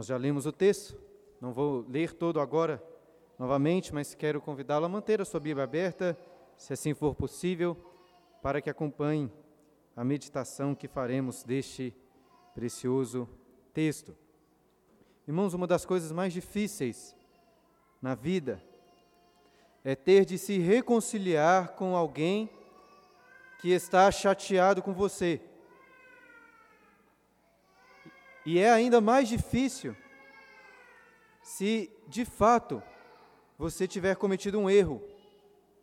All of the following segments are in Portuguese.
Nós já lemos o texto, não vou ler todo agora novamente, mas quero convidá-lo a manter a sua Bíblia aberta, se assim for possível, para que acompanhe a meditação que faremos deste precioso texto. Irmãos, uma das coisas mais difíceis na vida é ter de se reconciliar com alguém que está chateado com você. E é ainda mais difícil se, de fato, você tiver cometido um erro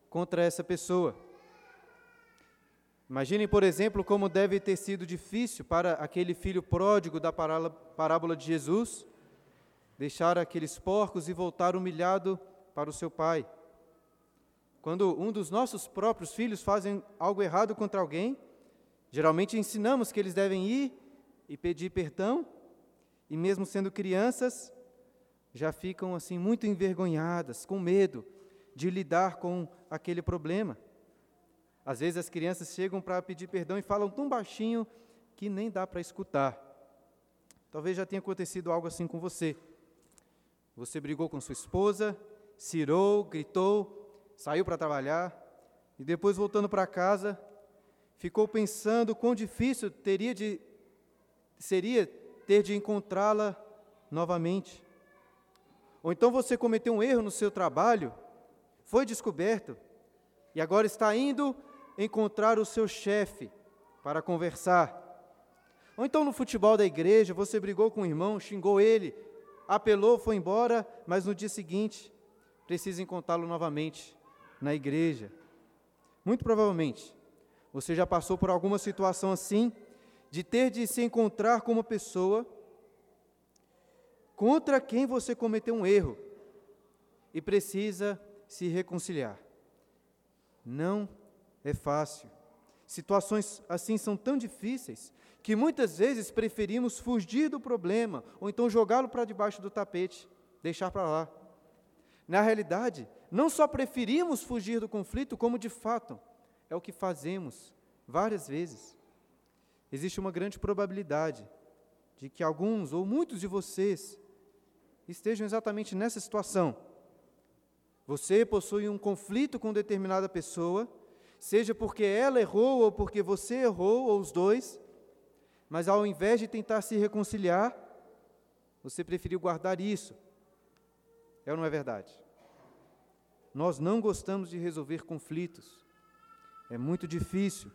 contra essa pessoa. Imaginem, por exemplo, como deve ter sido difícil para aquele filho pródigo da parábola de Jesus deixar aqueles porcos e voltar humilhado para o seu pai. Quando um dos nossos próprios filhos fazem algo errado contra alguém, geralmente ensinamos que eles devem ir e pedir perdão, e mesmo sendo crianças, já ficam assim muito envergonhadas, com medo de lidar com aquele problema. Às vezes as crianças chegam para pedir perdão e falam tão baixinho que nem dá para escutar. Talvez já tenha acontecido algo assim com você. Você brigou com sua esposa, cirou, gritou, saiu para trabalhar e depois voltando para casa, ficou pensando quão difícil teria de seria ter de encontrá-la novamente. Ou então você cometeu um erro no seu trabalho, foi descoberto e agora está indo encontrar o seu chefe para conversar. Ou então no futebol da igreja, você brigou com o irmão, xingou ele, apelou, foi embora, mas no dia seguinte precisa encontrá-lo novamente na igreja. Muito provavelmente, você já passou por alguma situação assim, de ter de se encontrar com uma pessoa contra quem você cometeu um erro e precisa se reconciliar. Não é fácil. Situações assim são tão difíceis que muitas vezes preferimos fugir do problema ou então jogá-lo para debaixo do tapete, deixar para lá. Na realidade, não só preferimos fugir do conflito, como de fato é o que fazemos várias vezes. Existe uma grande probabilidade de que alguns ou muitos de vocês estejam exatamente nessa situação. Você possui um conflito com determinada pessoa, seja porque ela errou ou porque você errou, ou os dois, mas ao invés de tentar se reconciliar, você preferiu guardar isso. É ou não é verdade? Nós não gostamos de resolver conflitos. É muito difícil.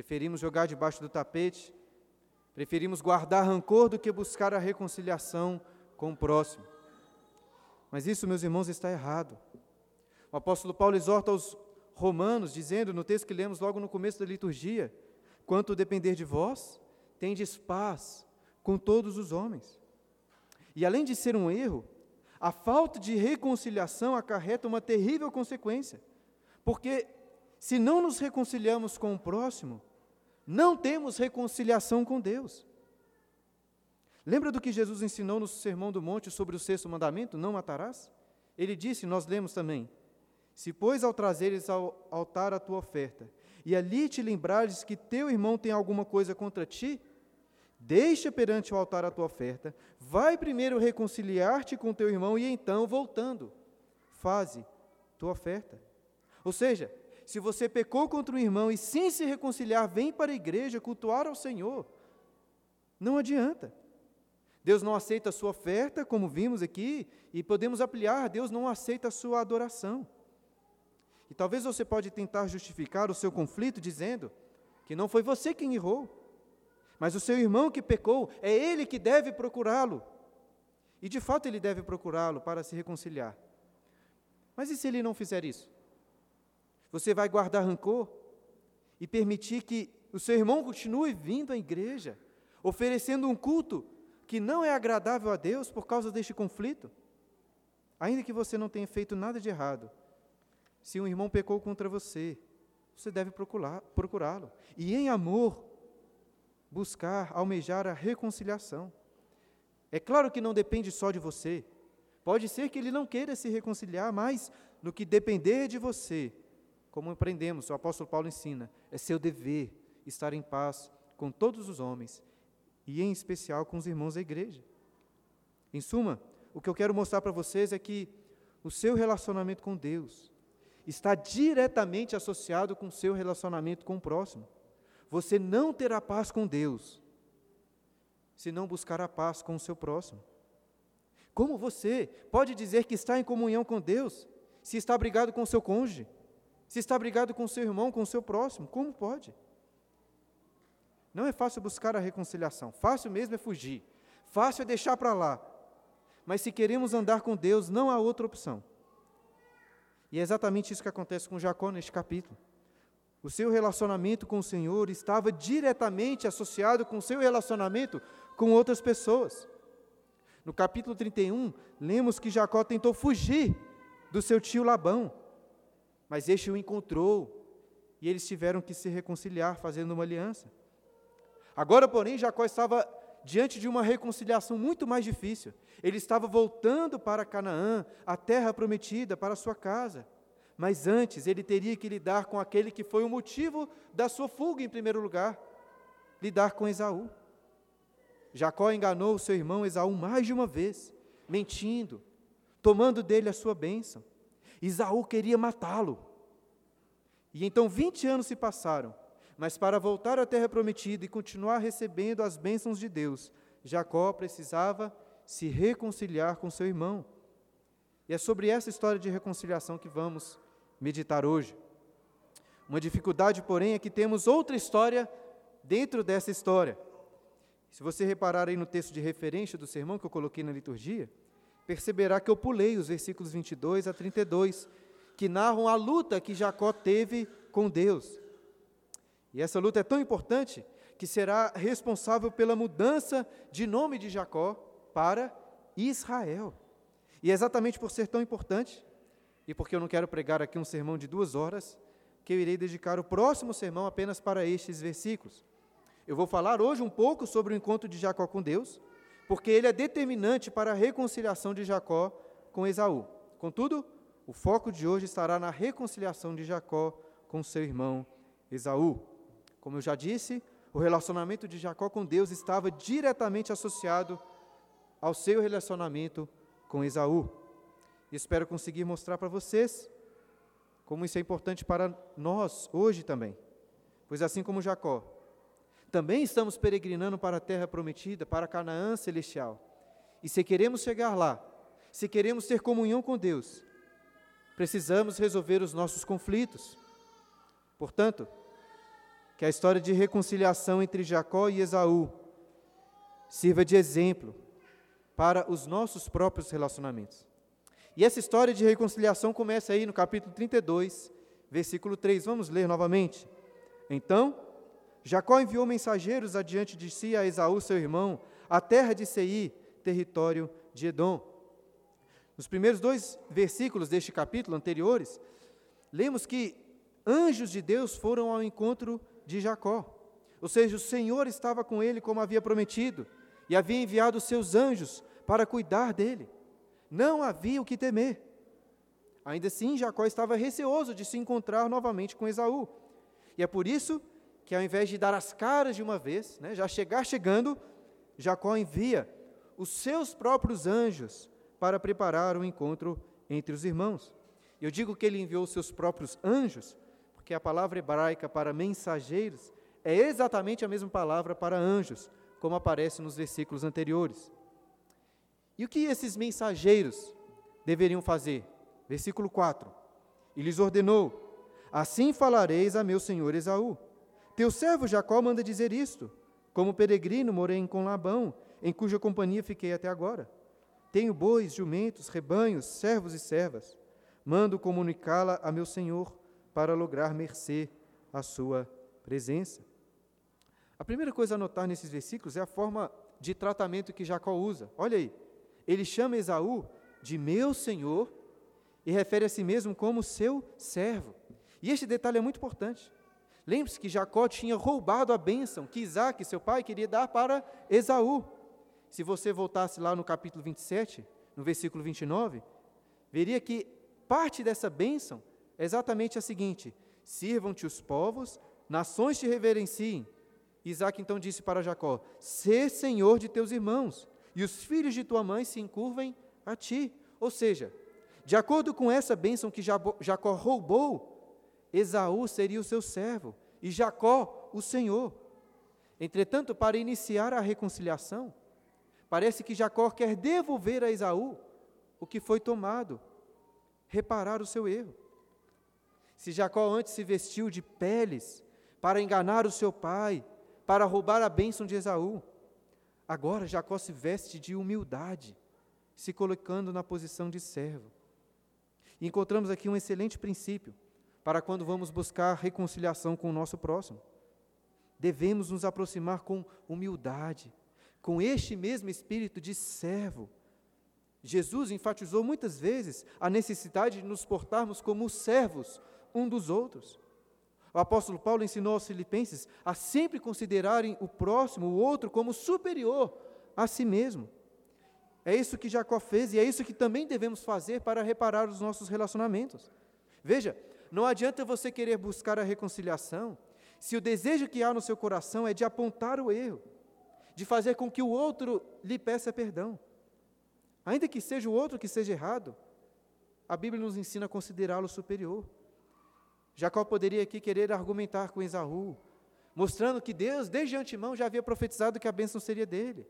Preferimos jogar debaixo do tapete, preferimos guardar rancor do que buscar a reconciliação com o próximo. Mas isso, meus irmãos, está errado. O apóstolo Paulo exorta aos romanos, dizendo no texto que lemos logo no começo da liturgia: Quanto depender de vós, tendes paz com todos os homens. E além de ser um erro, a falta de reconciliação acarreta uma terrível consequência, porque se não nos reconciliamos com o próximo, não temos reconciliação com Deus. Lembra do que Jesus ensinou no Sermão do Monte sobre o sexto mandamento? Não matarás? Ele disse, nós lemos também: Se, pois, ao trazeres ao altar a tua oferta, e ali te lembrares que teu irmão tem alguma coisa contra ti, deixa perante o altar a tua oferta, vai primeiro reconciliar-te com teu irmão e então, voltando, faze tua oferta. Ou seja, se você pecou contra um irmão e sem se reconciliar, vem para a igreja cultuar ao Senhor, não adianta. Deus não aceita a sua oferta, como vimos aqui, e podemos ampliar, Deus não aceita a sua adoração. E talvez você pode tentar justificar o seu conflito dizendo que não foi você quem errou, mas o seu irmão que pecou, é ele que deve procurá-lo. E de fato ele deve procurá-lo para se reconciliar. Mas e se ele não fizer isso? Você vai guardar rancor e permitir que o seu irmão continue vindo à igreja, oferecendo um culto que não é agradável a Deus por causa deste conflito? Ainda que você não tenha feito nada de errado, se um irmão pecou contra você, você deve procurá-lo. E em amor, buscar, almejar a reconciliação. É claro que não depende só de você. Pode ser que ele não queira se reconciliar, mas no que depender de você, como aprendemos, o apóstolo Paulo ensina, é seu dever estar em paz com todos os homens e em especial com os irmãos da igreja. Em suma, o que eu quero mostrar para vocês é que o seu relacionamento com Deus está diretamente associado com o seu relacionamento com o próximo. Você não terá paz com Deus se não buscar a paz com o seu próximo. Como você pode dizer que está em comunhão com Deus se está brigado com o seu cônjuge? Se está brigado com seu irmão, com o seu próximo? Como pode? Não é fácil buscar a reconciliação, fácil mesmo é fugir, fácil é deixar para lá. Mas se queremos andar com Deus, não há outra opção. E é exatamente isso que acontece com Jacó neste capítulo. O seu relacionamento com o Senhor estava diretamente associado com o seu relacionamento com outras pessoas. No capítulo 31, lemos que Jacó tentou fugir do seu tio Labão, mas este o encontrou e eles tiveram que se reconciliar, fazendo uma aliança. Agora, porém, Jacó estava diante de uma reconciliação muito mais difícil. Ele estava voltando para Canaã, a terra prometida, para sua casa. Mas antes ele teria que lidar com aquele que foi o motivo da sua fuga em primeiro lugar, lidar com Esaú. Jacó enganou seu irmão Esaú mais de uma vez, mentindo, tomando dele a sua bênção. Esaú queria matá-lo. E então 20 anos se passaram, mas para voltar à terra prometida e continuar recebendo as bênçãos de Deus, Jacó precisava se reconciliar com seu irmão. E é sobre essa história de reconciliação que vamos meditar hoje. Uma dificuldade, porém, é que temos outra história dentro dessa história. Se você reparar aí no texto de referência do sermão que eu coloquei na liturgia, perceberá que eu pulei os versículos 22 a 32, que narram a luta que Jacó teve com Deus. E essa luta é tão importante que será responsável pela mudança de nome de Jacó para Israel. E é exatamente por ser tão importante, e porque eu não quero pregar aqui um sermão de duas horas, que eu irei dedicar o próximo sermão apenas para estes versículos. Eu vou falar hoje um pouco sobre o encontro de Jacó com Deus, porque ele é determinante para a reconciliação de Jacó com Esaú. Contudo, o foco de hoje estará na reconciliação de Jacó com seu irmão Esaú. Como eu já disse, o relacionamento de Jacó com Deus estava diretamente associado ao seu relacionamento com Esaú. E espero conseguir mostrar para vocês como isso é importante para nós hoje também. Pois assim como Jacó, também estamos peregrinando para a terra prometida, para Canaã celestial. E se queremos chegar lá, se queremos ter comunhão com Deus, precisamos resolver os nossos conflitos. Portanto, que a história de reconciliação entre Jacó e Esaú sirva de exemplo para os nossos próprios relacionamentos. E essa história de reconciliação começa aí no capítulo 32, versículo 3. Vamos ler novamente. Então, Jacó enviou mensageiros adiante de si a Esaú, seu irmão, à terra de Seir, território de Edom. Nos primeiros dois versículos deste capítulo anteriores, lemos que anjos de Deus foram ao encontro de Jacó. Ou seja, o Senhor estava com ele como havia prometido e havia enviado os seus anjos para cuidar dele. Não havia o que temer. Ainda assim, Jacó estava receoso de se encontrar novamente com Esaú. E é por isso que ao invés de dar as caras de uma vez, né, já chegar chegando, Jacó envia os seus próprios anjos para preparar o encontro entre os irmãos. Eu digo que ele enviou os seus próprios anjos, porque a palavra hebraica para mensageiros é exatamente a mesma palavra para anjos, como aparece nos versículos anteriores. E o que esses mensageiros deveriam fazer? Versículo 4: E lhes ordenou: Assim falareis a meu senhor Esaú teu servo Jacó manda dizer isto: Como peregrino morei com Labão, em cuja companhia fiquei até agora. Tenho bois, jumentos, rebanhos, servos e servas. Mando comunicá-la a meu senhor para lograr mercê à sua presença. A primeira coisa a notar nesses versículos é a forma de tratamento que Jacó usa. Olha aí, ele chama Esaú de meu senhor e refere a si mesmo como seu servo. E este detalhe é muito importante. Lembre-se que Jacó tinha roubado a bênção que Isaac, seu pai, queria dar para Esaú. Se você voltasse lá no capítulo 27, no versículo 29, veria que parte dessa bênção é exatamente a seguinte: Sirvam-te os povos, nações te reverenciem. Isaac então disse para Jacó: Sê senhor de teus irmãos, e os filhos de tua mãe se encurvem a ti. Ou seja, de acordo com essa bênção que Jacó roubou, Esaú seria o seu servo e Jacó o Senhor. Entretanto, para iniciar a reconciliação, parece que Jacó quer devolver a Esaú o que foi tomado, reparar o seu erro. Se Jacó antes se vestiu de peles para enganar o seu pai, para roubar a bênção de Esaú, agora Jacó se veste de humildade, se colocando na posição de servo. E encontramos aqui um excelente princípio para quando vamos buscar reconciliação com o nosso próximo. Devemos nos aproximar com humildade, com este mesmo espírito de servo. Jesus enfatizou muitas vezes a necessidade de nos portarmos como servos um dos outros. O apóstolo Paulo ensinou aos filipenses a sempre considerarem o próximo, o outro, como superior a si mesmo. É isso que Jacó fez e é isso que também devemos fazer para reparar os nossos relacionamentos. Veja, não adianta você querer buscar a reconciliação se o desejo que há no seu coração é de apontar o erro, de fazer com que o outro lhe peça perdão. Ainda que seja o outro que seja errado, a Bíblia nos ensina a considerá-lo superior. Jacó poderia aqui querer argumentar com Esaú, mostrando que Deus, desde antemão, já havia profetizado que a bênção seria dele.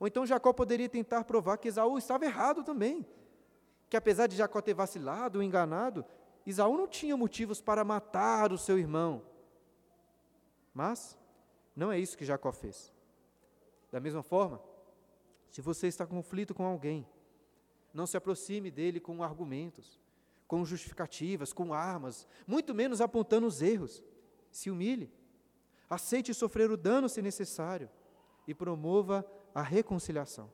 Ou então Jacó poderia tentar provar que Esaú estava errado também, que apesar de Jacó ter vacilado, enganado, Esaú não tinha motivos para matar o seu irmão. Mas não é isso que Jacó fez. Da mesma forma, se você está em conflito com alguém, não se aproxime dele com argumentos, com justificativas, com armas, muito menos apontando os erros. Se humilhe, aceite sofrer o dano se necessário e promova a reconciliação.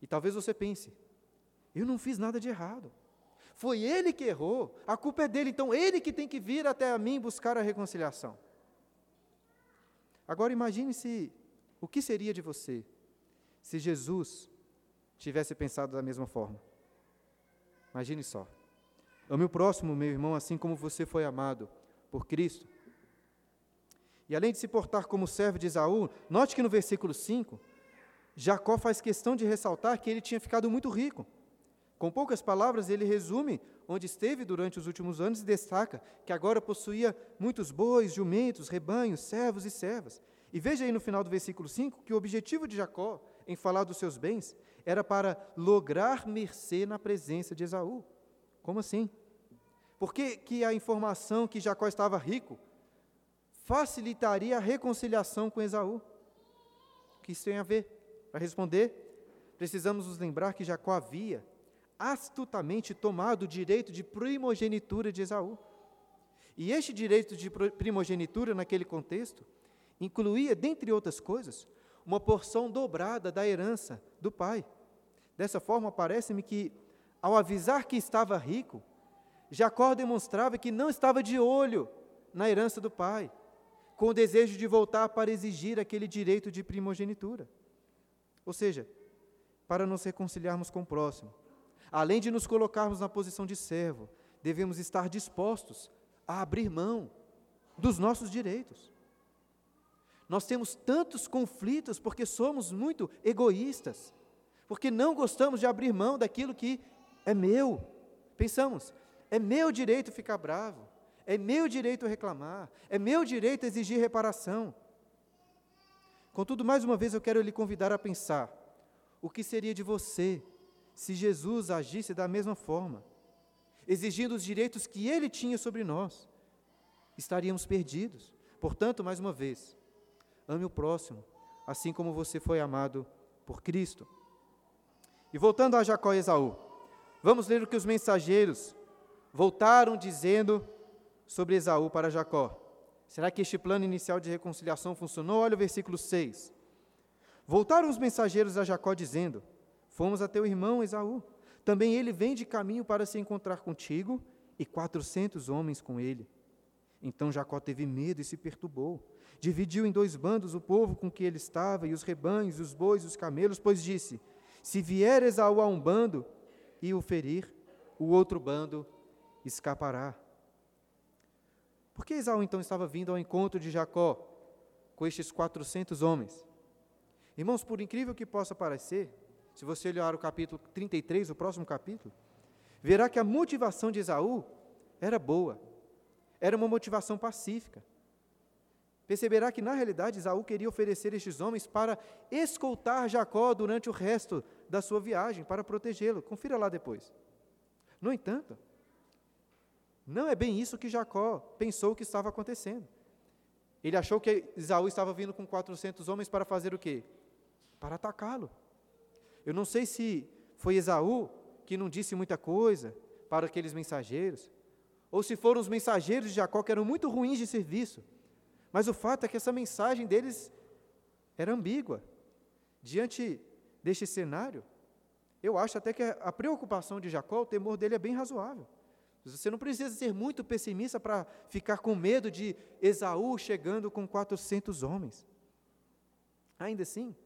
E talvez você pense: eu não fiz nada de errado. Foi ele que errou, a culpa é dele, então ele que tem que vir até a mim buscar a reconciliação. Agora imagine se o que seria de você se Jesus tivesse pensado da mesma forma. Imagine só. Ame o próximo, meu irmão, assim como você foi amado por Cristo. E além de se portar como servo de Esaú, note que no versículo 5, Jacó faz questão de ressaltar que ele tinha ficado muito rico. Com poucas palavras, ele resume onde esteve durante os últimos anos e destaca que agora possuía muitos bois, jumentos, rebanhos, servos e servas. E veja aí no final do versículo 5 que o objetivo de Jacó em falar dos seus bens era para lograr mercê na presença de Esaú. Como assim? Por que, que a informação que Jacó estava rico facilitaria a reconciliação com Esaú? O que isso tem a ver? Para responder, precisamos nos lembrar que Jacó havia astutamente tomado o direito de primogenitura de Esaú. E este direito de primogenitura, naquele contexto, incluía, dentre outras coisas, uma porção dobrada da herança do pai. Dessa forma, parece-me que, ao avisar que estava rico, Jacó demonstrava que não estava de olho na herança do pai, com o desejo de voltar para exigir aquele direito de primogenitura. Ou seja, para nos reconciliarmos com o próximo, além de nos colocarmos na posição de servo, devemos estar dispostos a abrir mão dos nossos direitos. Nós temos tantos conflitos porque somos muito egoístas, porque não gostamos de abrir mão daquilo que é meu. Pensamos, é meu direito ficar bravo, é meu direito reclamar, é meu direito exigir reparação. Contudo, mais uma vez eu quero lhe convidar a pensar: o que seria de você se Jesus agisse da mesma forma, exigindo os direitos que ele tinha sobre nós? Estaríamos perdidos. Portanto, mais uma vez, Ame o próximo, assim como você foi amado por Cristo. E voltando a Jacó e Esaú, vamos ler o que os mensageiros voltaram dizendo sobre Esaú para Jacó. Será que este plano inicial de reconciliação funcionou? Olha o versículo 6. Voltaram os mensageiros a Jacó dizendo: Fomos a teu irmão Esaú. Também ele vem de caminho para se encontrar contigo e quatrocentos homens com ele. Então Jacó teve medo e se perturbou dividiu em dois bandos o povo com que ele estava, e os rebanhos, os bois, os camelos, pois disse: Se vier Esaú a um bando e o ferir, o outro bando escapará. Por que Esaú então estava vindo ao encontro de Jacó com estes quatrocentos homens? Irmãos, por incrível que possa parecer, se você olhar o capítulo 33, o próximo capítulo, verá que a motivação de Esaú era boa, era uma motivação pacífica. Perceberá que, na realidade, Esaú queria oferecer estes homens para escoltar Jacó durante o resto da sua viagem, para protegê-lo. Confira lá depois. No entanto, não é bem isso que Jacó pensou que estava acontecendo. Ele achou que Esaú estava vindo com 400 homens para fazer o quê? Para atacá-lo. Eu não sei se foi Esaú que não disse muita coisa para aqueles mensageiros, ou se foram os mensageiros de Jacó que eram muito ruins de serviço. Mas o fato é que essa mensagem deles era ambígua. Diante deste cenário, eu acho até que a preocupação de Jacó, o temor dele é bem razoável. Você não precisa ser muito pessimista para ficar com medo de Esaú chegando com 400 homens. Ainda assim,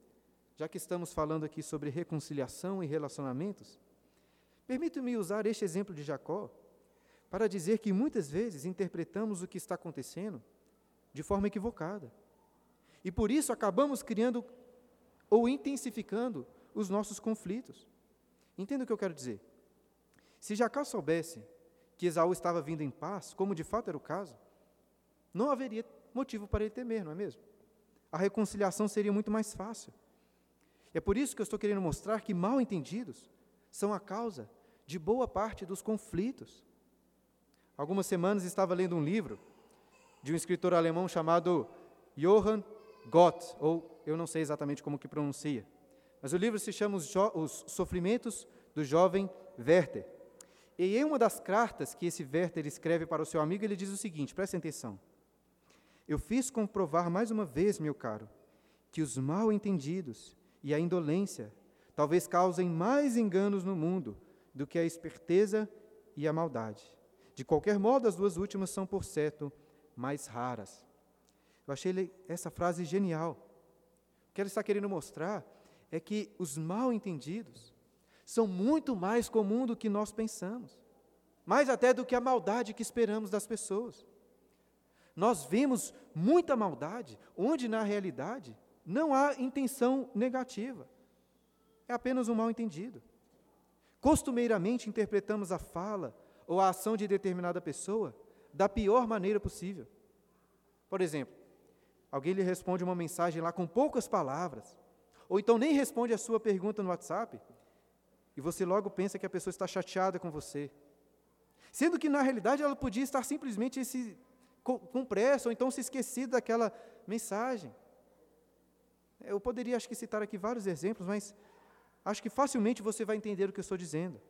já que estamos falando aqui sobre reconciliação e relacionamentos, permita-me usar este exemplo de Jacó para dizer que muitas vezes interpretamos o que está acontecendo de forma equivocada. E por isso acabamos criando ou intensificando os nossos conflitos. Entenda o que eu quero dizer. Se Jacó soubesse que Esaú estava vindo em paz, como de fato era o caso, não haveria motivo para ele temer, não é mesmo? A reconciliação seria muito mais fácil. É por isso que eu estou querendo mostrar que mal entendidos são a causa de boa parte dos conflitos. Algumas semanas estava lendo um livro de um escritor alemão chamado Johann Gott, ou eu não sei exatamente como que pronuncia, mas o livro se chama Os, jo Os Sofrimentos do Jovem Werther. E em uma das cartas que esse Werther escreve para o seu amigo, ele diz o seguinte: prestem atenção. Eu fiz comprovar mais uma vez, meu caro, que os mal entendidos e a indolência talvez causem mais enganos no mundo do que a esperteza e a maldade. De qualquer modo, as duas últimas são, por certo, mais raras. Eu achei essa frase genial. O que ela está querendo mostrar é que os mal entendidos são muito mais comum do que nós pensamos, mais até do que a maldade que esperamos das pessoas. Nós vemos muita maldade, onde na realidade não há intenção negativa, é apenas um mal entendido. Costumeiramente interpretamos a fala ou a ação de determinada pessoa da pior maneira possível. Por exemplo, alguém lhe responde uma mensagem lá com poucas palavras, ou então nem responde a sua pergunta no WhatsApp, e você logo pensa que a pessoa está chateada com você. Sendo que, na realidade, ela podia estar simplesmente se, com, com pressa, ou então se esquecido daquela mensagem. Eu poderia, acho que, citar aqui vários exemplos, mas acho que facilmente você vai entender o que eu estou dizendo.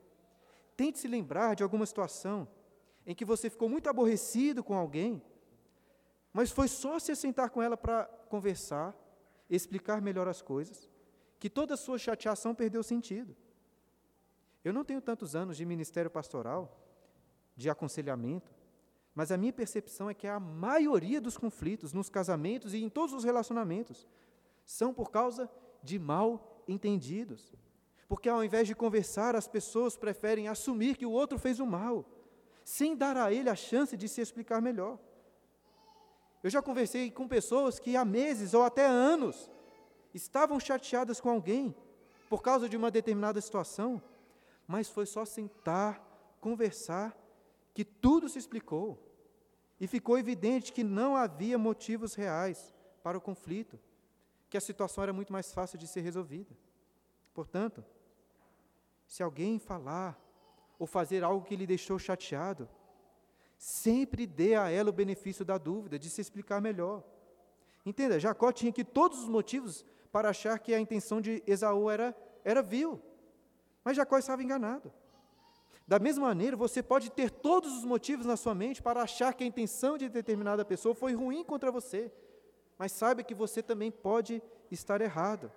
Tente se lembrar de alguma situação em que você ficou muito aborrecido com alguém, mas foi só se sentar com ela para conversar, explicar melhor as coisas, que toda a sua chateação perdeu sentido. Eu não tenho tantos anos de ministério pastoral, de aconselhamento, mas a minha percepção é que a maioria dos conflitos nos casamentos e em todos os relacionamentos são por causa de mal entendidos. Porque ao invés de conversar, as pessoas preferem assumir que o outro fez o mal, sem dar a ele a chance de se explicar melhor. Eu já conversei com pessoas que há meses ou até anos estavam chateadas com alguém por causa de uma determinada situação, mas foi só sentar, conversar, que tudo se explicou. E ficou evidente que não havia motivos reais para o conflito, que a situação era muito mais fácil de ser resolvida. Portanto, se alguém falar ou fazer algo que lhe deixou chateado, sempre dê a ela o benefício da dúvida, de se explicar melhor. Entenda, Jacó tinha aqui todos os motivos para achar que a intenção de Esaú era, era vil, mas Jacó estava enganado. Da mesma maneira, você pode ter todos os motivos na sua mente para achar que a intenção de determinada pessoa foi ruim contra você, mas saiba que você também pode estar errado.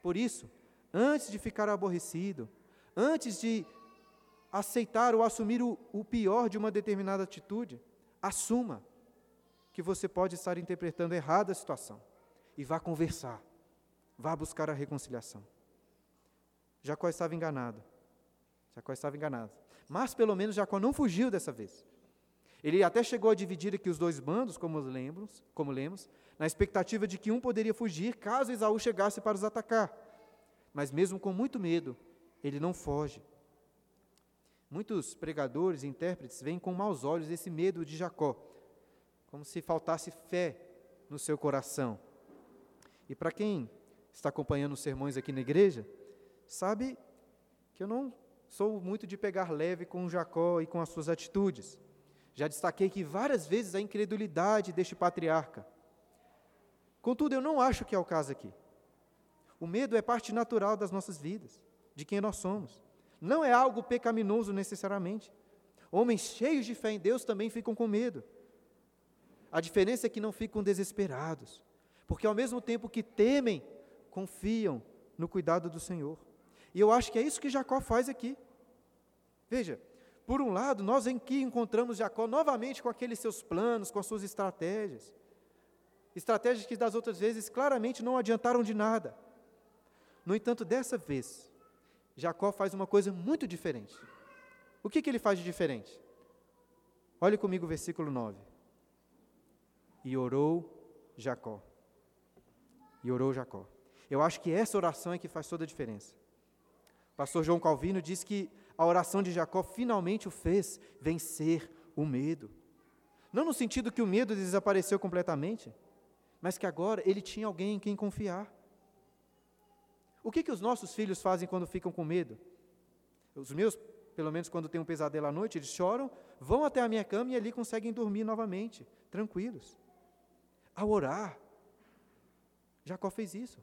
Por isso, antes de ficar aborrecido, antes de aceitar ou assumir o, o pior de uma determinada atitude, assuma que você pode estar interpretando errada a situação e vá conversar, vá buscar a reconciliação. Jacó estava enganado. Jacó estava enganado. Mas pelo menos Jacó não fugiu dessa vez. Ele até chegou a dividir aqui os dois bandos, como lemos, como lemos, na expectativa de que um poderia fugir caso Esaú chegasse para os atacar. Mas mesmo com muito medo, ele não foge. Muitos pregadores e intérpretes veem com maus olhos esse medo de Jacó, como se faltasse fé no seu coração. E para quem está acompanhando os sermões aqui na igreja, sabe que eu não sou muito de pegar leve com Jacó e com as suas atitudes. Já destaquei que várias vezes a incredulidade deste patriarca. Contudo, eu não acho que é o caso aqui. O medo é parte natural das nossas vidas, de quem nós somos. Não é algo pecaminoso necessariamente. Homens cheios de fé em Deus também ficam com medo. A diferença é que não ficam desesperados, porque ao mesmo tempo que temem, confiam no cuidado do Senhor. E eu acho que é isso que Jacó faz aqui. Veja, por um lado, nós em que encontramos Jacó novamente com aqueles seus planos, com as suas estratégias. Estratégias que das outras vezes claramente não adiantaram de nada. No entanto, dessa vez, Jacó faz uma coisa muito diferente. O que, que ele faz de diferente? Olhe comigo o versículo 9. E orou Jacó. E orou Jacó. Eu acho que essa oração é que faz toda a diferença. O pastor João Calvino diz que a oração de Jacó finalmente o fez vencer o medo. Não no sentido que o medo desapareceu completamente, mas que agora ele tinha alguém em quem confiar. O que, que os nossos filhos fazem quando ficam com medo? Os meus, pelo menos quando tem um pesadelo à noite, eles choram, vão até a minha cama e ali conseguem dormir novamente, tranquilos. Ao orar, Jacó fez isso.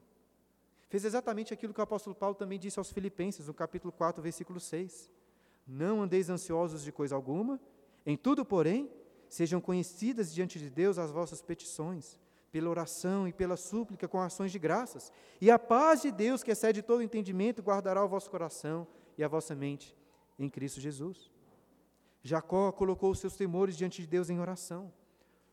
Fez exatamente aquilo que o apóstolo Paulo também disse aos Filipenses, no capítulo 4, versículo 6. Não andeis ansiosos de coisa alguma, em tudo, porém, sejam conhecidas diante de Deus as vossas petições, pela oração e pela súplica com ações de graças. E a paz de Deus, que excede todo entendimento, guardará o vosso coração e a vossa mente em Cristo Jesus. Jacó colocou os seus temores diante de Deus em oração,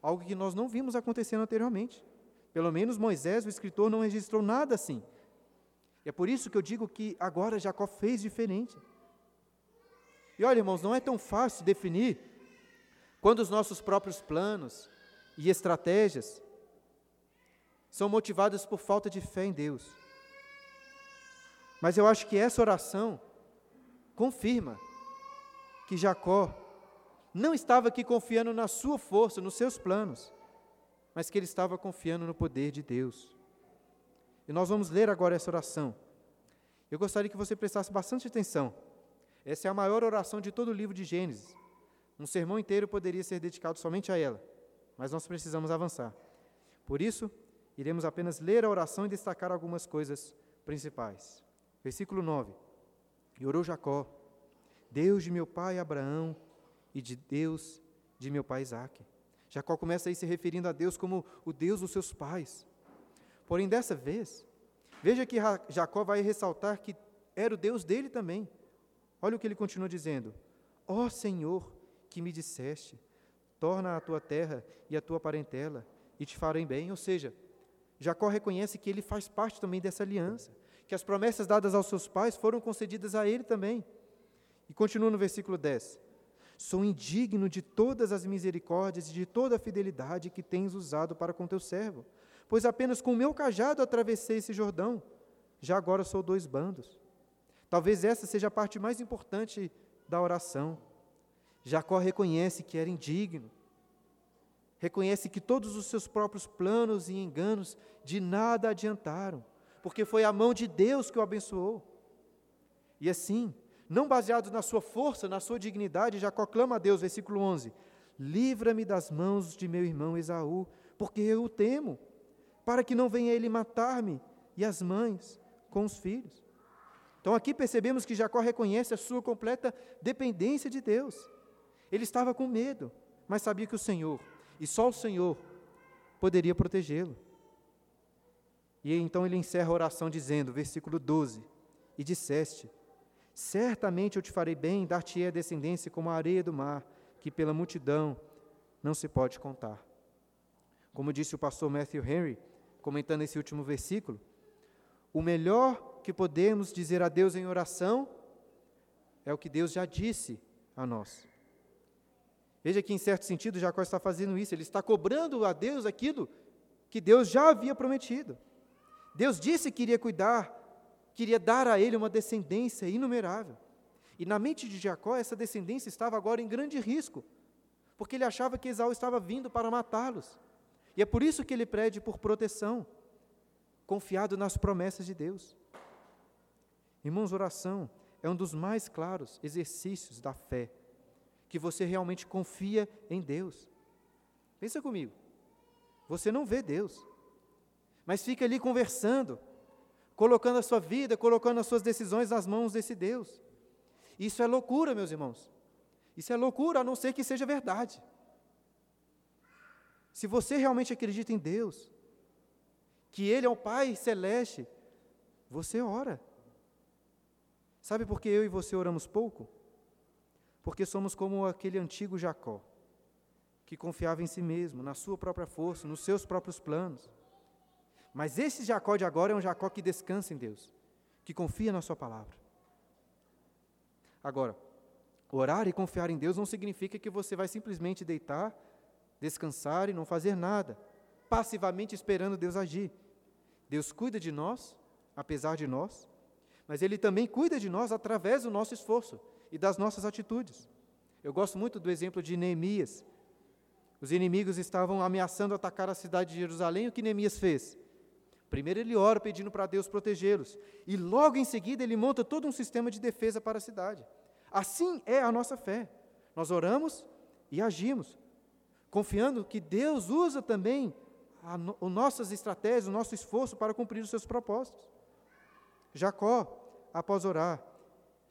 algo que nós não vimos acontecendo anteriormente. Pelo menos Moisés, o escritor, não registrou nada assim. E é por isso que eu digo que agora Jacó fez diferente. E olha, irmãos, não é tão fácil definir quando os nossos próprios planos e estratégias são motivadas por falta de fé em Deus. Mas eu acho que essa oração confirma que Jacó não estava aqui confiando na sua força, nos seus planos, mas que ele estava confiando no poder de Deus. E nós vamos ler agora essa oração. Eu gostaria que você prestasse bastante atenção. Essa é a maior oração de todo o livro de Gênesis. Um sermão inteiro poderia ser dedicado somente a ela, mas nós precisamos avançar. Por isso, iremos apenas ler a oração e destacar algumas coisas principais. Versículo 9: E orou Jacó, Deus de meu pai Abraão e de Deus de meu pai Isaque. Jacó começa aí se referindo a Deus como o Deus dos seus pais. Porém, dessa vez, veja que Jacó vai ressaltar que era o Deus dele também. Olha o que ele continua dizendo: Ó oh, Senhor, que me disseste, torna a tua terra e a tua parentela, e te farei bem. Ou seja, Jacó reconhece que ele faz parte também dessa aliança, que as promessas dadas aos seus pais foram concedidas a ele também. E continua no versículo 10: Sou indigno de todas as misericórdias e de toda a fidelidade que tens usado para com teu servo, pois apenas com o meu cajado atravessei esse Jordão, já agora sou dois bandos. Talvez essa seja a parte mais importante da oração. Jacó reconhece que era indigno, reconhece que todos os seus próprios planos e enganos de nada adiantaram, porque foi a mão de Deus que o abençoou. E assim, não baseado na sua força, na sua dignidade, Jacó clama a Deus, versículo 11: Livra-me das mãos de meu irmão Esaú, porque eu o temo, para que não venha ele matar-me e as mães com os filhos. Então aqui percebemos que Jacó reconhece a sua completa dependência de Deus. Ele estava com medo, mas sabia que o Senhor e só o Senhor poderia protegê-lo. E então ele encerra a oração dizendo, versículo 12: E disseste: Certamente eu te farei bem, dar-te-ei a descendência como a areia do mar, que pela multidão não se pode contar. Como disse o pastor Matthew Henry, comentando esse último versículo, o melhor que podemos dizer a Deus em oração é o que Deus já disse a nós. Veja que, em certo sentido, Jacó está fazendo isso, ele está cobrando a Deus aquilo que Deus já havia prometido. Deus disse que iria cuidar, queria dar a ele uma descendência inumerável. E na mente de Jacó, essa descendência estava agora em grande risco, porque ele achava que Esaú estava vindo para matá-los. E é por isso que ele pede por proteção, confiado nas promessas de Deus. Irmãos, oração é um dos mais claros exercícios da fé, que você realmente confia em Deus. Pensa comigo. Você não vê Deus, mas fica ali conversando, colocando a sua vida, colocando as suas decisões nas mãos desse Deus. Isso é loucura, meus irmãos. Isso é loucura, a não ser que seja verdade. Se você realmente acredita em Deus, que Ele é o Pai celeste, você ora. Sabe por que eu e você oramos pouco? Porque somos como aquele antigo Jacó, que confiava em si mesmo, na sua própria força, nos seus próprios planos. Mas esse Jacó de agora é um Jacó que descansa em Deus, que confia na Sua palavra. Agora, orar e confiar em Deus não significa que você vai simplesmente deitar, descansar e não fazer nada, passivamente esperando Deus agir. Deus cuida de nós, apesar de nós, mas Ele também cuida de nós através do nosso esforço e das nossas atitudes. Eu gosto muito do exemplo de Neemias. Os inimigos estavam ameaçando atacar a cidade de Jerusalém, o que Neemias fez? Primeiro ele ora pedindo para Deus protegê-los, e logo em seguida ele monta todo um sistema de defesa para a cidade. Assim é a nossa fé. Nós oramos e agimos, confiando que Deus usa também as no, nossas estratégias, o nosso esforço para cumprir os seus propósitos. Jacó, após orar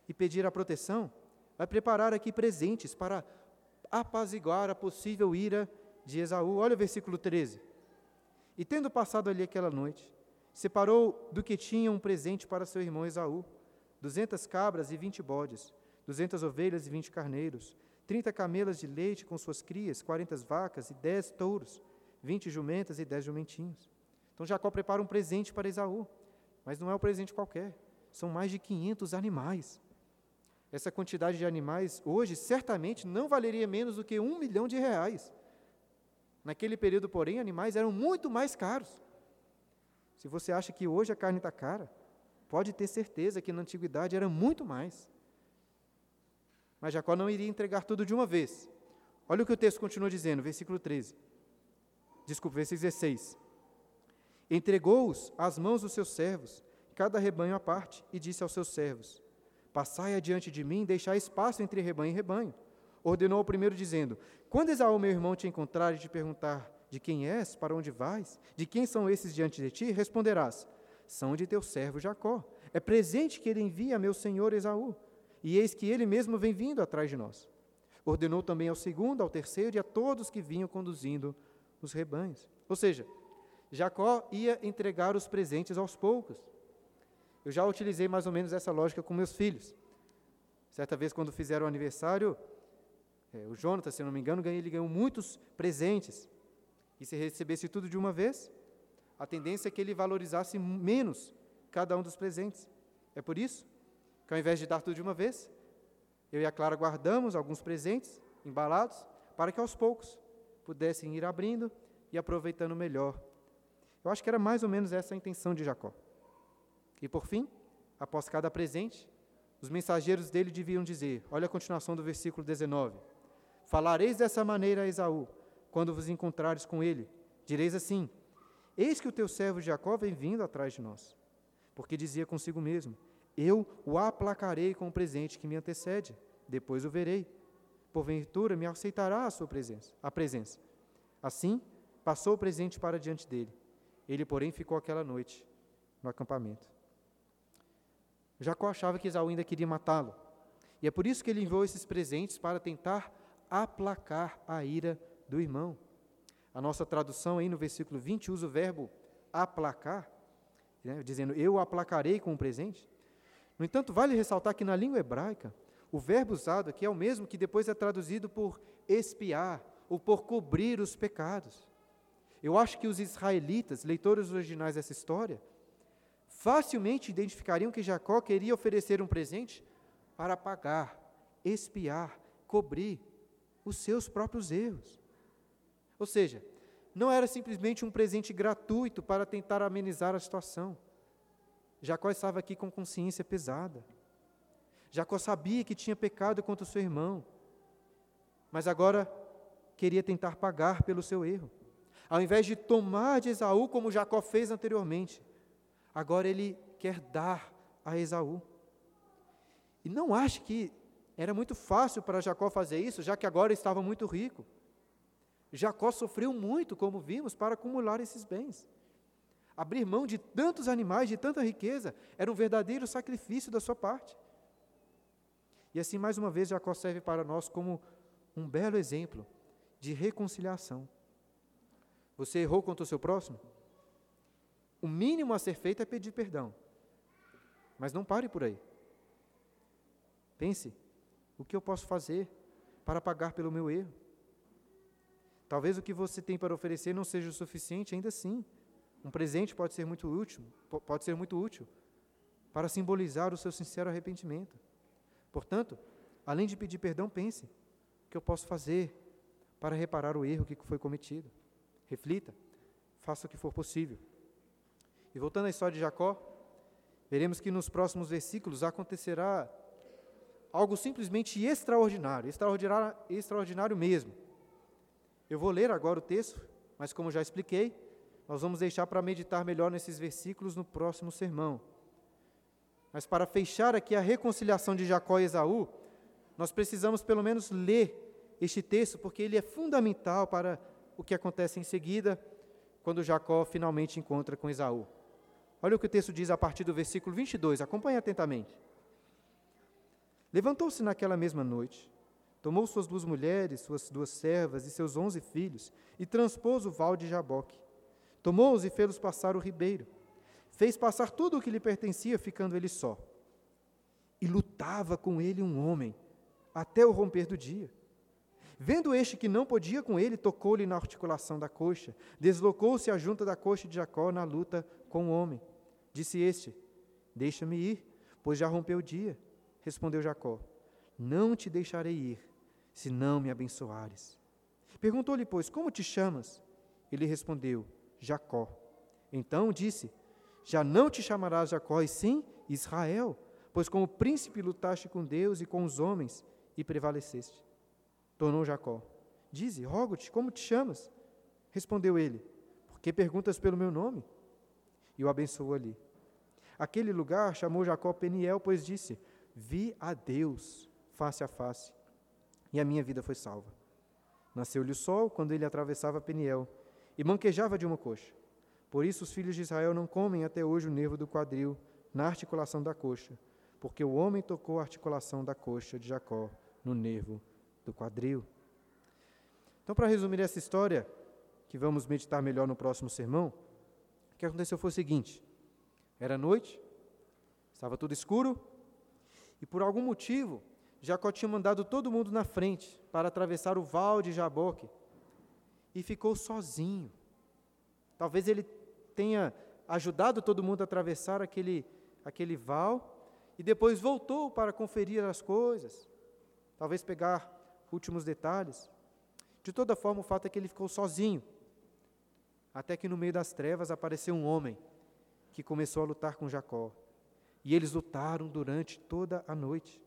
e pedir a proteção, vai preparar aqui presentes para apaziguar a possível ira de Esaú. Olha o versículo 13. E tendo passado ali aquela noite, separou do que tinha um presente para seu irmão Esaú: duzentas cabras e vinte bodes, duzentas ovelhas e vinte carneiros, trinta camelas de leite com suas crias, quarenta vacas e dez touros, vinte jumentas e dez jumentinhos. Então Jacó prepara um presente para Esaú, mas não é um presente qualquer, são mais de quinhentos animais. Essa quantidade de animais hoje certamente não valeria menos do que um milhão de reais. Naquele período, porém, animais eram muito mais caros. Se você acha que hoje a carne está cara, pode ter certeza que na antiguidade era muito mais. Mas Jacó não iria entregar tudo de uma vez. Olha o que o texto continua dizendo, versículo 13. Desculpa, versículo 16. Entregou-os às mãos dos seus servos, cada rebanho à parte, e disse aos seus servos: Passai adiante de mim, deixai espaço entre rebanho e rebanho ordenou ao primeiro, dizendo: Quando Esaú, meu irmão, te encontrar e te perguntar de quem és, para onde vais, de quem são esses diante de ti, responderás: São de teu servo Jacó. É presente que ele envia a meu senhor Esaú. E eis que ele mesmo vem vindo atrás de nós. Ordenou também ao segundo, ao terceiro e a todos que vinham conduzindo os rebanhos. Ou seja, Jacó ia entregar os presentes aos poucos. Eu já utilizei mais ou menos essa lógica com meus filhos. Certa vez, quando fizeram o aniversário, é, o Jonathan, se não me engano, ele ganhou muitos presentes. E se recebesse tudo de uma vez, a tendência é que ele valorizasse menos cada um dos presentes. É por isso que, ao invés de dar tudo de uma vez, eu e a Clara guardamos alguns presentes embalados para que aos poucos pudessem ir abrindo e aproveitando melhor. Eu acho que era mais ou menos essa a intenção de Jacó. E por fim, após cada presente, os mensageiros dele deviam dizer: olha a continuação do versículo 19. Falareis dessa maneira a Esaú, quando vos encontrares com ele. Direis assim: Eis que o teu servo Jacó vem vindo atrás de nós. Porque dizia consigo mesmo: Eu o aplacarei com o presente que me antecede, depois o verei. Porventura me aceitará a sua presença, a presença. Assim, passou o presente para diante dele. Ele, porém, ficou aquela noite no acampamento. Jacó achava que Esaú ainda queria matá-lo. E é por isso que ele enviou esses presentes para tentar aplacar a ira do irmão. A nossa tradução aí no versículo 20 usa o verbo aplacar, né, dizendo eu o aplacarei com um presente. No entanto, vale ressaltar que na língua hebraica, o verbo usado aqui é o mesmo que depois é traduzido por espiar ou por cobrir os pecados. Eu acho que os israelitas, leitores originais dessa história, facilmente identificariam que Jacó queria oferecer um presente para apagar, espiar, cobrir os seus próprios erros. Ou seja, não era simplesmente um presente gratuito para tentar amenizar a situação. Jacó estava aqui com consciência pesada. Jacó sabia que tinha pecado contra o seu irmão, mas agora queria tentar pagar pelo seu erro. Ao invés de tomar de Esaú como Jacó fez anteriormente, agora ele quer dar a Esaú. E não ache que era muito fácil para Jacó fazer isso, já que agora estava muito rico. Jacó sofreu muito, como vimos, para acumular esses bens. Abrir mão de tantos animais, de tanta riqueza, era um verdadeiro sacrifício da sua parte. E assim, mais uma vez, Jacó serve para nós como um belo exemplo de reconciliação. Você errou contra o seu próximo? O mínimo a ser feito é pedir perdão. Mas não pare por aí. Pense: o que eu posso fazer para pagar pelo meu erro? Talvez o que você tem para oferecer não seja o suficiente, ainda assim. Um presente pode ser muito útil, pode ser muito útil para simbolizar o seu sincero arrependimento. Portanto, além de pedir perdão, pense: o que eu posso fazer para reparar o erro que foi cometido? Reflita, faça o que for possível. E voltando à história de Jacó, veremos que nos próximos versículos acontecerá algo simplesmente extraordinário, extraordinário, extraordinário mesmo. Eu vou ler agora o texto, mas como já expliquei, nós vamos deixar para meditar melhor nesses versículos no próximo sermão. Mas para fechar aqui a reconciliação de Jacó e Esaú, nós precisamos pelo menos ler este texto, porque ele é fundamental para o que acontece em seguida, quando Jacó finalmente encontra com Esaú. Olha o que o texto diz a partir do versículo 22, acompanhe atentamente. Levantou-se naquela mesma noite, tomou suas duas mulheres, suas duas servas e seus onze filhos, e transpôs o val de Jaboque. Tomou-os e fê-los passar o ribeiro. Fez passar tudo o que lhe pertencia, ficando ele só. E lutava com ele um homem, até o romper do dia. Vendo este que não podia com ele, tocou-lhe na articulação da coxa. Deslocou-se a junta da coxa de Jacó na luta com o homem. Disse este: Deixa-me ir, pois já rompeu o dia. Respondeu Jacó: Não te deixarei ir, se não me abençoares. Perguntou-lhe, pois, como te chamas? Ele respondeu: Jacó. Então disse: Já não te chamarás Jacó, e sim Israel, pois como príncipe lutaste com Deus e com os homens e prevaleceste. Tornou Jacó: Dize, rogo-te, como te chamas? Respondeu ele: Por que perguntas pelo meu nome? E o abençoou ali. Aquele lugar chamou Jacó Peniel, pois disse: Vi a Deus face a face, e a minha vida foi salva. Nasceu-lhe o sol quando ele atravessava Peniel, e manquejava de uma coxa. Por isso os filhos de Israel não comem até hoje o nervo do quadril na articulação da coxa, porque o homem tocou a articulação da coxa de Jacó no nervo do quadril. Então, para resumir essa história, que vamos meditar melhor no próximo sermão, o que aconteceu foi o seguinte: era noite, estava tudo escuro, e por algum motivo, Jacó tinha mandado todo mundo na frente para atravessar o val de Jaboque e ficou sozinho. Talvez ele tenha ajudado todo mundo a atravessar aquele, aquele val e depois voltou para conferir as coisas, talvez pegar últimos detalhes. De toda forma, o fato é que ele ficou sozinho. Até que no meio das trevas apareceu um homem que começou a lutar com Jacó. E eles lutaram durante toda a noite.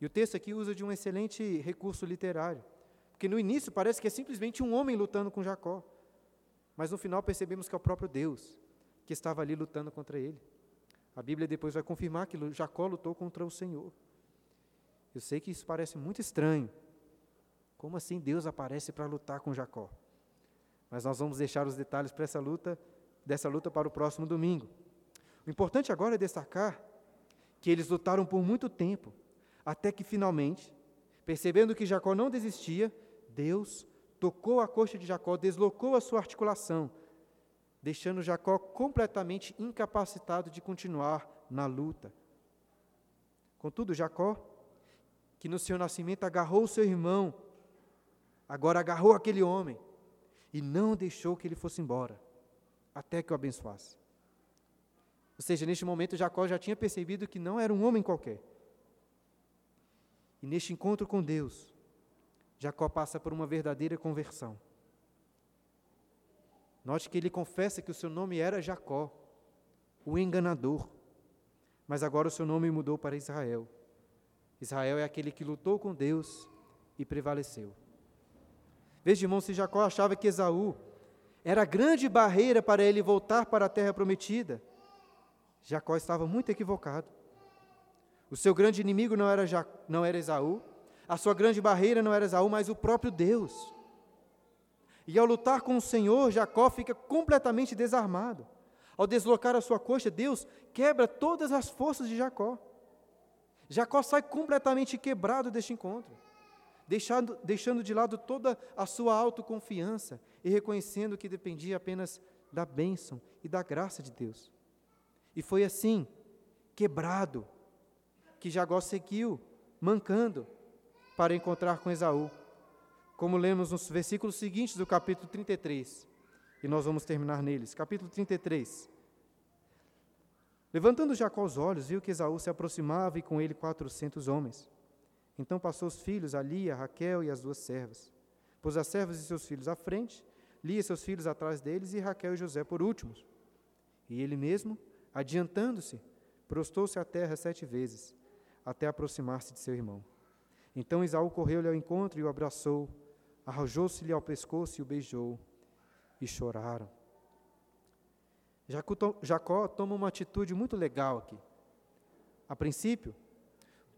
E o texto aqui usa de um excelente recurso literário. Porque no início parece que é simplesmente um homem lutando com Jacó. Mas no final percebemos que é o próprio Deus que estava ali lutando contra ele. A Bíblia depois vai confirmar que Jacó lutou contra o Senhor. Eu sei que isso parece muito estranho. Como assim Deus aparece para lutar com Jacó? Mas nós vamos deixar os detalhes para essa luta, dessa luta para o próximo domingo. O importante agora é destacar que eles lutaram por muito tempo, até que finalmente, percebendo que Jacó não desistia, Deus tocou a coxa de Jacó, deslocou a sua articulação, deixando Jacó completamente incapacitado de continuar na luta. Contudo, Jacó que no seu nascimento agarrou seu irmão, agora agarrou aquele homem e não deixou que ele fosse embora, até que o abençoasse. Ou seja, neste momento Jacó já tinha percebido que não era um homem qualquer. E neste encontro com Deus, Jacó passa por uma verdadeira conversão. Note que ele confessa que o seu nome era Jacó, o enganador. Mas agora o seu nome mudou para Israel. Israel é aquele que lutou com Deus e prevaleceu. Veja, irmão, se Jacó achava que Esaú era grande barreira para ele voltar para a terra prometida, Jacó estava muito equivocado. O seu grande inimigo não era, ja, não era Esaú, a sua grande barreira não era Esaú, mas o próprio Deus. E ao lutar com o Senhor, Jacó fica completamente desarmado. Ao deslocar a sua coxa, Deus quebra todas as forças de Jacó. Jacó sai completamente quebrado deste encontro, deixando, deixando de lado toda a sua autoconfiança e reconhecendo que dependia apenas da bênção e da graça de Deus. E foi assim, quebrado, que Jacó seguiu, mancando, para encontrar com Esaú. Como lemos nos versículos seguintes do capítulo 33. E nós vamos terminar neles. Capítulo 33. Levantando Jacó os olhos, viu que Esaú se aproximava e com ele quatrocentos homens. Então passou os filhos a Lia, Raquel e as duas servas. Pôs as servas e seus filhos à frente, Lia e seus filhos atrás deles e Raquel e José por últimos. E ele mesmo, adiantando-se, prostou-se à terra sete vezes, até aproximar-se de seu irmão. Então Esaú correu-lhe ao encontro e o abraçou, arrojou-se-lhe ao pescoço e o beijou, e choraram. Jacó toma uma atitude muito legal aqui. A princípio,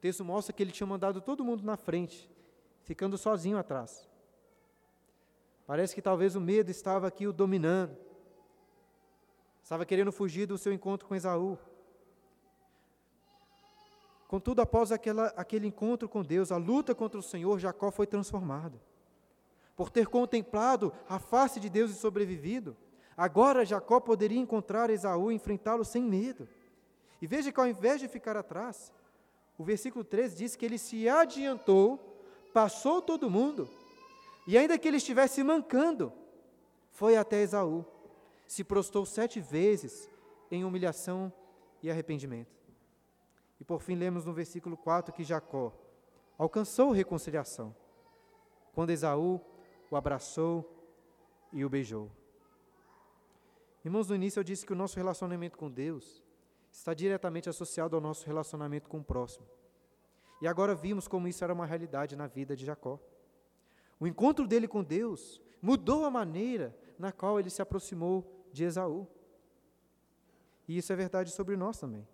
texto mostra que ele tinha mandado todo mundo na frente, ficando sozinho atrás. Parece que talvez o medo estava aqui o dominando. Estava querendo fugir do seu encontro com Esaú. Contudo, após aquela, aquele encontro com Deus, a luta contra o Senhor, Jacó foi transformado. Por ter contemplado a face de Deus e sobrevivido, Agora Jacó poderia encontrar Esaú e enfrentá-lo sem medo. E veja que ao invés de ficar atrás, o versículo 13 diz que ele se adiantou, passou todo mundo, e ainda que ele estivesse mancando, foi até Esaú, se prostou sete vezes em humilhação e arrependimento. E por fim lemos no versículo 4 que Jacó alcançou reconciliação, quando Esaú o abraçou e o beijou. Irmãos, no início eu disse que o nosso relacionamento com Deus está diretamente associado ao nosso relacionamento com o próximo. E agora vimos como isso era uma realidade na vida de Jacó. O encontro dele com Deus mudou a maneira na qual ele se aproximou de Esaú. E isso é verdade sobre nós também.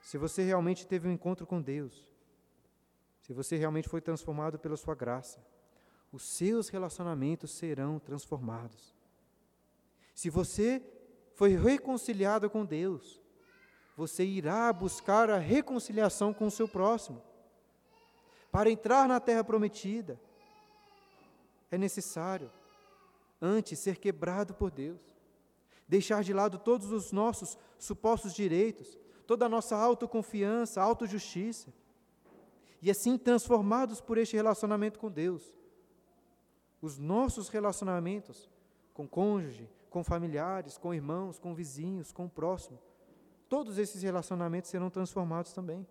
Se você realmente teve um encontro com Deus, se você realmente foi transformado pela sua graça, os seus relacionamentos serão transformados. Se você foi reconciliado com Deus, você irá buscar a reconciliação com o seu próximo. Para entrar na terra prometida, é necessário, antes, ser quebrado por Deus, deixar de lado todos os nossos supostos direitos, toda a nossa autoconfiança, autojustiça, e assim transformados por este relacionamento com Deus. Os nossos relacionamentos com cônjuge, com familiares, com irmãos, com vizinhos, com o próximo. Todos esses relacionamentos serão transformados também.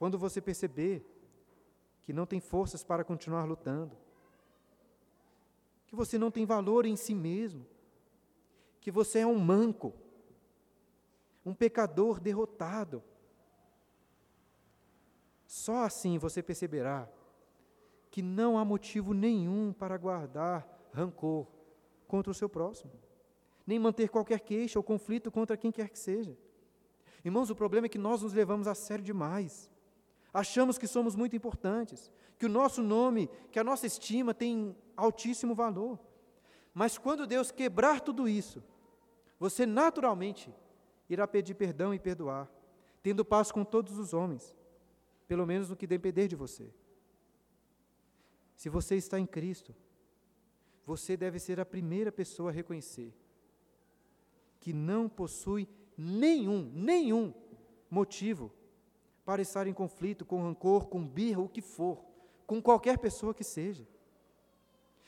Quando você perceber que não tem forças para continuar lutando, que você não tem valor em si mesmo, que você é um manco, um pecador derrotado. Só assim você perceberá que não há motivo nenhum para guardar rancor, contra o seu próximo, nem manter qualquer queixa ou conflito contra quem quer que seja. Irmãos, o problema é que nós nos levamos a sério demais. Achamos que somos muito importantes, que o nosso nome, que a nossa estima tem altíssimo valor. Mas quando Deus quebrar tudo isso, você naturalmente irá pedir perdão e perdoar, tendo paz com todos os homens, pelo menos no que depender de você. Se você está em Cristo, você deve ser a primeira pessoa a reconhecer que não possui nenhum, nenhum motivo para estar em conflito, com rancor, com birra, o que for, com qualquer pessoa que seja.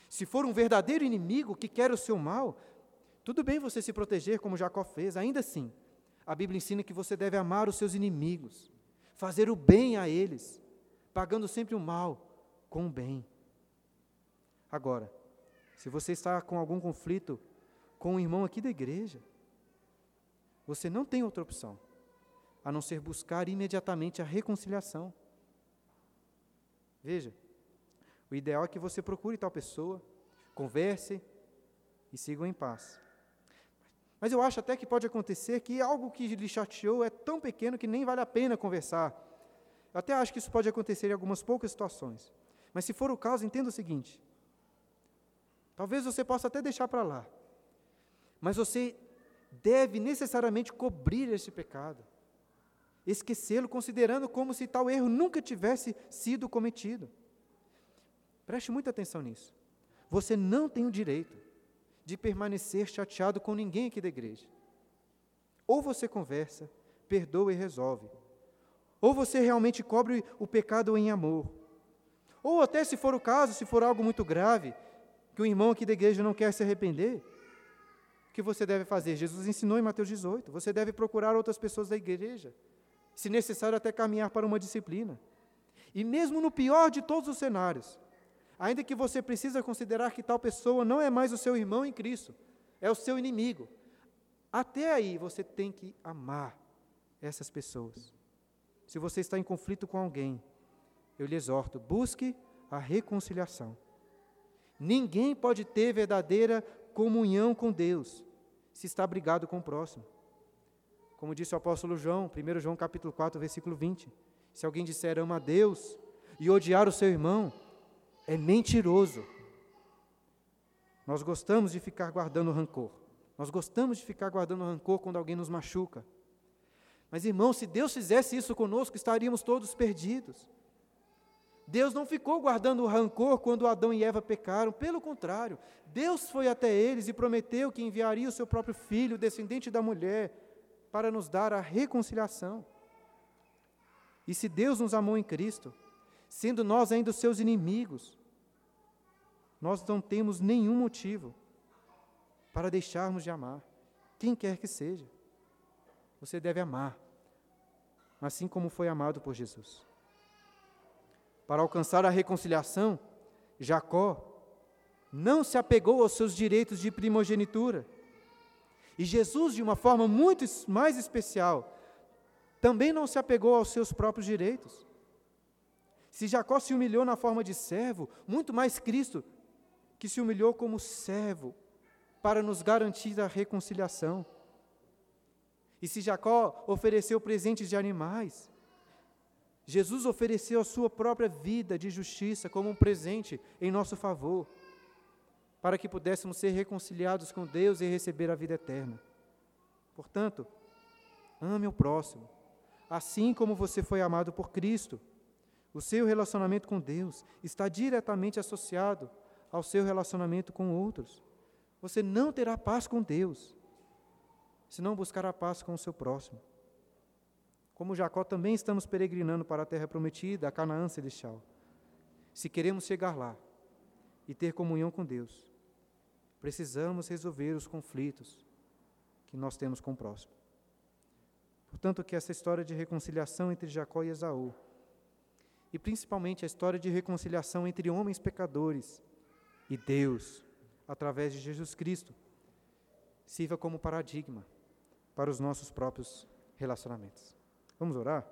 Se for um verdadeiro inimigo que quer o seu mal, tudo bem você se proteger como Jacó fez, ainda assim, a Bíblia ensina que você deve amar os seus inimigos, fazer o bem a eles, pagando sempre o mal com o bem. Agora, se você está com algum conflito com um irmão aqui da igreja, você não tem outra opção a não ser buscar imediatamente a reconciliação. Veja, o ideal é que você procure tal pessoa, converse e sigam em paz. Mas eu acho até que pode acontecer que algo que lhe chateou é tão pequeno que nem vale a pena conversar. Eu até acho que isso pode acontecer em algumas poucas situações. Mas se for o caso, entenda o seguinte: talvez você possa até deixar para lá, mas você deve necessariamente cobrir esse pecado, esquecê-lo, considerando como se tal erro nunca tivesse sido cometido. Preste muita atenção nisso. Você não tem o direito de permanecer chateado com ninguém aqui da igreja. Ou você conversa, perdoa e resolve. Ou você realmente cobre o pecado em amor. Ou até, se for o caso, se for algo muito grave, que o irmão aqui da igreja não quer se arrepender, o que você deve fazer? Jesus ensinou em Mateus 18: você deve procurar outras pessoas da igreja, se necessário, até caminhar para uma disciplina. E mesmo no pior de todos os cenários, ainda que você precisa considerar que tal pessoa não é mais o seu irmão em Cristo, é o seu inimigo. Até aí você tem que amar essas pessoas. Se você está em conflito com alguém, eu lhe exorto, busque a reconciliação. Ninguém pode ter verdadeira comunhão com Deus se está brigado com o próximo. Como disse o apóstolo João, 1 João capítulo 4, versículo 20. Se alguém disser ama a Deus e odiar o seu irmão, é mentiroso. Nós gostamos de ficar guardando rancor. Nós gostamos de ficar guardando rancor quando alguém nos machuca. Mas, irmão, se Deus fizesse isso conosco, estaríamos todos perdidos. Deus não ficou guardando o rancor quando Adão e Eva pecaram, pelo contrário, Deus foi até eles e prometeu que enviaria o seu próprio filho, descendente da mulher, para nos dar a reconciliação. E se Deus nos amou em Cristo, sendo nós ainda os seus inimigos, nós não temos nenhum motivo para deixarmos de amar, quem quer que seja. Você deve amar, assim como foi amado por Jesus. Para alcançar a reconciliação, Jacó não se apegou aos seus direitos de primogenitura. E Jesus, de uma forma muito mais especial, também não se apegou aos seus próprios direitos. Se Jacó se humilhou na forma de servo, muito mais Cristo, que se humilhou como servo, para nos garantir a reconciliação. E se Jacó ofereceu presentes de animais, Jesus ofereceu a sua própria vida de justiça como um presente em nosso favor, para que pudéssemos ser reconciliados com Deus e receber a vida eterna. Portanto, ame o próximo, assim como você foi amado por Cristo. O seu relacionamento com Deus está diretamente associado ao seu relacionamento com outros. Você não terá paz com Deus se não buscar a paz com o seu próximo. Como Jacó, também estamos peregrinando para a terra prometida, a Canaã celestial. Se queremos chegar lá e ter comunhão com Deus, precisamos resolver os conflitos que nós temos com o próximo. Portanto, que essa história de reconciliação entre Jacó e Esaú e principalmente a história de reconciliação entre homens pecadores e Deus, através de Jesus Cristo, sirva como paradigma para os nossos próprios relacionamentos. Vamos orar?